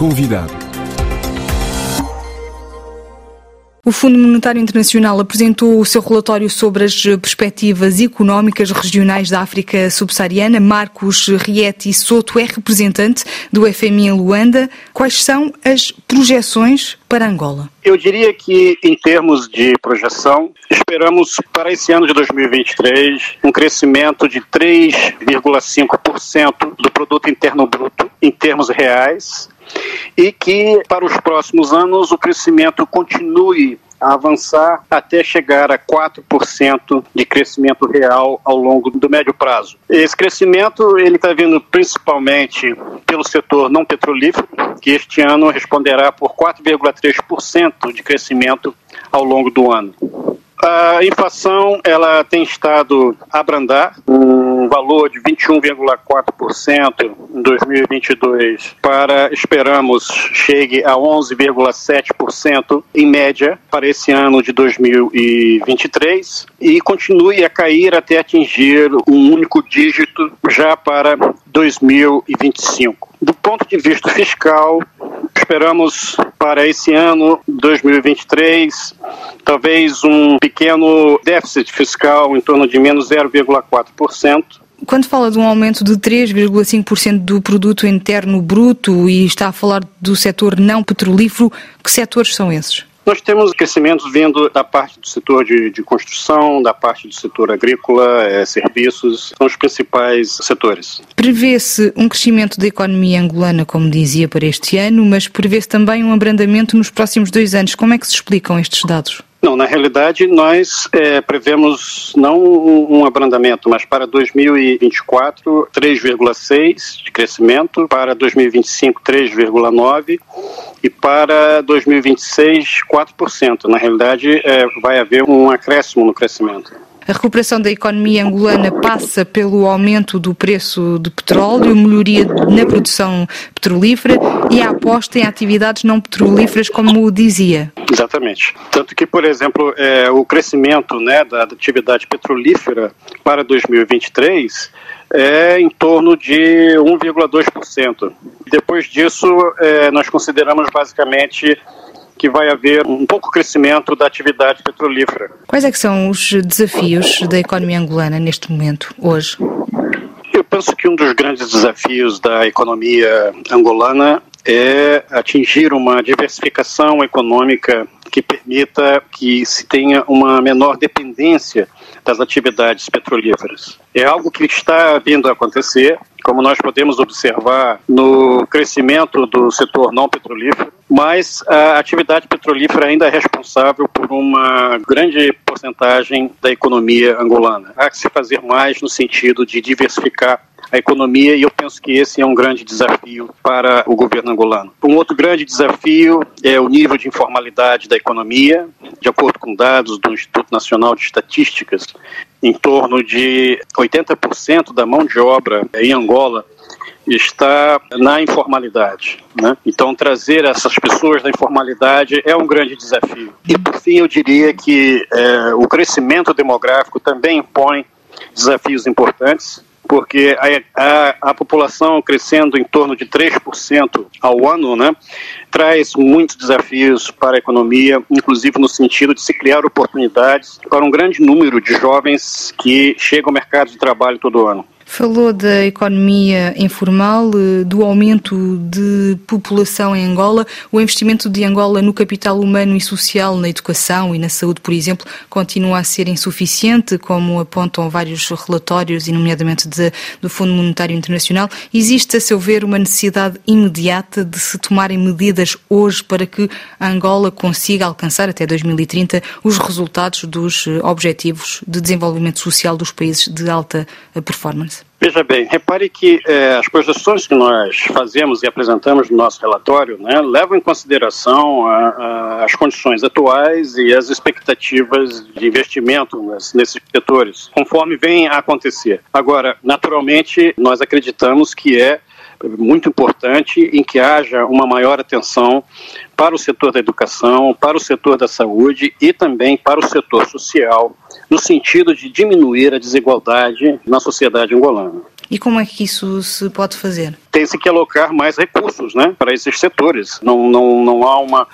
Convidado. O Fundo Monetário Internacional apresentou o seu relatório sobre as perspectivas económicas regionais da África subsaariana. Marcos Rieti Soto é representante do FMI em Luanda. Quais são as projeções para Angola? Eu diria que, em termos de projeção, esperamos para esse ano de 2023 um crescimento de 3,5% do produto interno bruto em termos reais e que para os próximos anos o crescimento continue a avançar até chegar a 4% de crescimento real ao longo do médio prazo. Esse crescimento ele está vindo principalmente pelo setor não petrolífero, que este ano responderá por 4,3% de crescimento ao longo do ano. A inflação ela tem estado a abrandar, valor de 21,4% em 2022 para, esperamos, chegue a 11,7% em média para esse ano de 2023 e continue a cair até atingir um único dígito já para 2025. Do ponto de vista fiscal, esperamos para esse ano 2023 talvez um pequeno déficit fiscal em torno de menos 0,4%. Quando fala de um aumento de 3,5% do produto interno bruto e está a falar do setor não petrolífero, que setores são esses? Nós temos crescimentos vindo da parte do setor de, de construção, da parte do setor agrícola, é, serviços, são os principais setores. Prevê-se um crescimento da economia angolana, como dizia, para este ano, mas prevê-se também um abrandamento nos próximos dois anos. Como é que se explicam estes dados? Não, na realidade nós é, prevemos não um abrandamento, mas para 2024 3,6 de crescimento, para 2025 3,9 e para 2026 4%. Na realidade é, vai haver um acréscimo no crescimento. A recuperação da economia angolana passa pelo aumento do preço do petróleo, melhoria na produção petrolífera e a aposta em atividades não petrolíferas, como dizia. Exatamente. Tanto que, por exemplo, é, o crescimento né, da atividade petrolífera para 2023 é em torno de 1,2%. Depois disso, é, nós consideramos basicamente que vai haver um pouco crescimento da atividade petrolífera. Quais é que são os desafios da economia angolana neste momento, hoje? Eu penso que um dos grandes desafios da economia angolana é atingir uma diversificação econômica que permita que se tenha uma menor dependência das atividades petrolíferas. É algo que está vindo a acontecer, como nós podemos observar no crescimento do setor não petrolífero, mas a atividade petrolífera ainda é responsável por uma grande porcentagem da economia angolana. Há que se fazer mais no sentido de diversificar a economia e eu penso que esse é um grande desafio para o governo angolano. Um outro grande desafio é o nível de informalidade da economia. De acordo com dados do Instituto Nacional de Estatísticas, em torno de 80% da mão de obra em Angola está na informalidade. Né? Então, trazer essas pessoas da informalidade é um grande desafio. E, por fim, eu diria que é, o crescimento demográfico também impõe desafios importantes porque a, a, a, população crescendo em torno de 3% ao ano, né, traz muitos desafios para a economia, inclusive no sentido de se criar oportunidades para um grande número de jovens que chegam ao mercado de trabalho todo ano. Falou da economia informal, eh, do aumento de população em Angola. O investimento de Angola no capital humano e social, na educação e na saúde, por exemplo, continua a ser insuficiente, como apontam vários relatórios, e nomeadamente de, do Fundo Monetário Internacional. Existe, a seu ver, uma necessidade imediata de se tomarem medidas hoje para que a Angola consiga alcançar até 2030 os resultados dos eh, objetivos de desenvolvimento social dos países de alta eh, Veja bem, repare que eh, as projeções que nós fazemos e apresentamos no nosso relatório né, levam em consideração a, a, as condições atuais e as expectativas de investimento nesses setores, conforme vem a acontecer. Agora, naturalmente, nós acreditamos que é muito importante em que haja uma maior atenção para o setor da educação, para o setor da saúde e também para o setor social, no sentido de diminuir a desigualdade na sociedade angolana. E como é que isso se pode fazer? Tem-se que alocar mais recursos né, para esses setores. Não, não, não há uma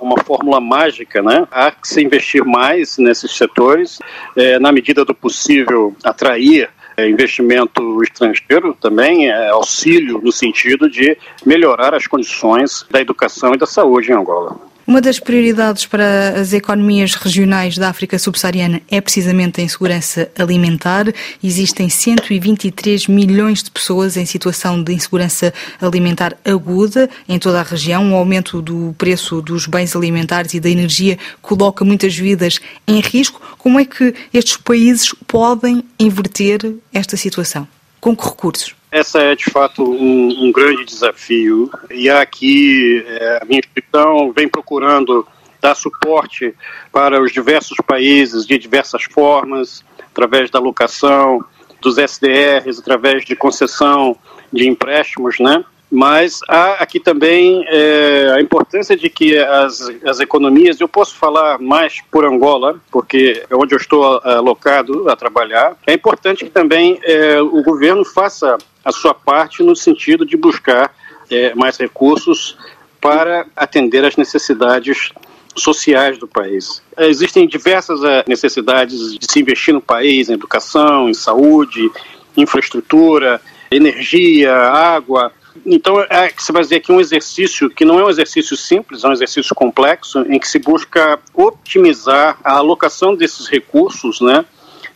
uma fórmula mágica, né? Há que se investir mais nesses setores, é, na medida do possível, atrair é, investimento estrangeiro também, é, auxílio no sentido de melhorar as condições da educação e da saúde em Angola. Uma das prioridades para as economias regionais da África subsaariana é precisamente a insegurança alimentar. Existem 123 milhões de pessoas em situação de insegurança alimentar aguda em toda a região. O aumento do preço dos bens alimentares e da energia coloca muitas vidas em risco. Como é que estes países podem inverter esta situação? Com que recursos? Essa é, de fato, um, um grande desafio. E aqui é, a minha instituição vem procurando dar suporte para os diversos países de diversas formas, através da alocação dos SDRs, através de concessão de empréstimos, né? Mas há aqui também é, a importância de que as, as economias, eu posso falar mais por Angola, porque é onde eu estou alocado a trabalhar, é importante que também é, o governo faça a sua parte no sentido de buscar é, mais recursos para atender às necessidades sociais do país. Existem diversas é, necessidades de se investir no país, em educação, em saúde, infraestrutura, energia, água, então, é que se fazer aqui um exercício que não é um exercício simples, é um exercício complexo, em que se busca otimizar a alocação desses recursos, né,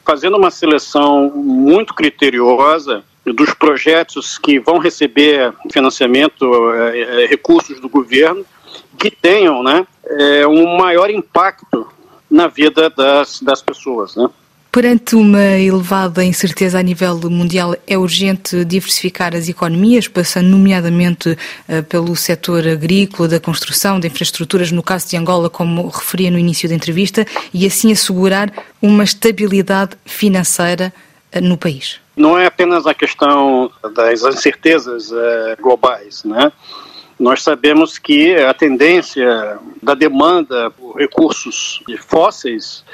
fazendo uma seleção muito criteriosa dos projetos que vão receber financiamento, é, é, recursos do governo, que tenham né, é, um maior impacto na vida das, das pessoas. Né. Perante uma elevada incerteza a nível mundial, é urgente diversificar as economias, passando nomeadamente uh, pelo setor agrícola, da construção, de infraestruturas, no caso de Angola, como referia no início da entrevista, e assim assegurar uma estabilidade financeira uh, no país. Não é apenas a questão das incertezas uh, globais, né? Nós sabemos que a tendência da demanda por recursos fósseis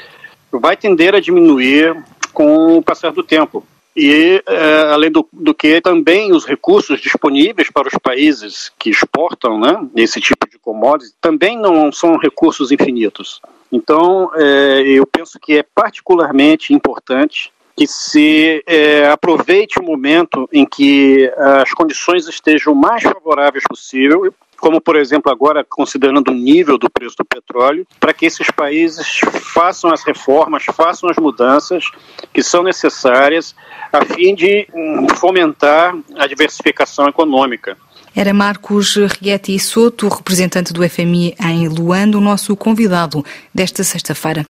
vai tender a diminuir com o passar do tempo. E, é, além do, do, que, também os recursos disponíveis para os países que exportam né, esse tipo de commodities também não são recursos infinitos. Então, é, eu penso que é particularmente importante que se é, aproveite o momento em que as condições estejam mais favoráveis possível como por exemplo agora considerando o nível do preço do petróleo, para que esses países façam as reformas, façam as mudanças que são necessárias a fim de hum, fomentar a diversificação econômica. Era Marcos Rietti Soto, representante do FMI em Luanda, o nosso convidado desta sexta-feira.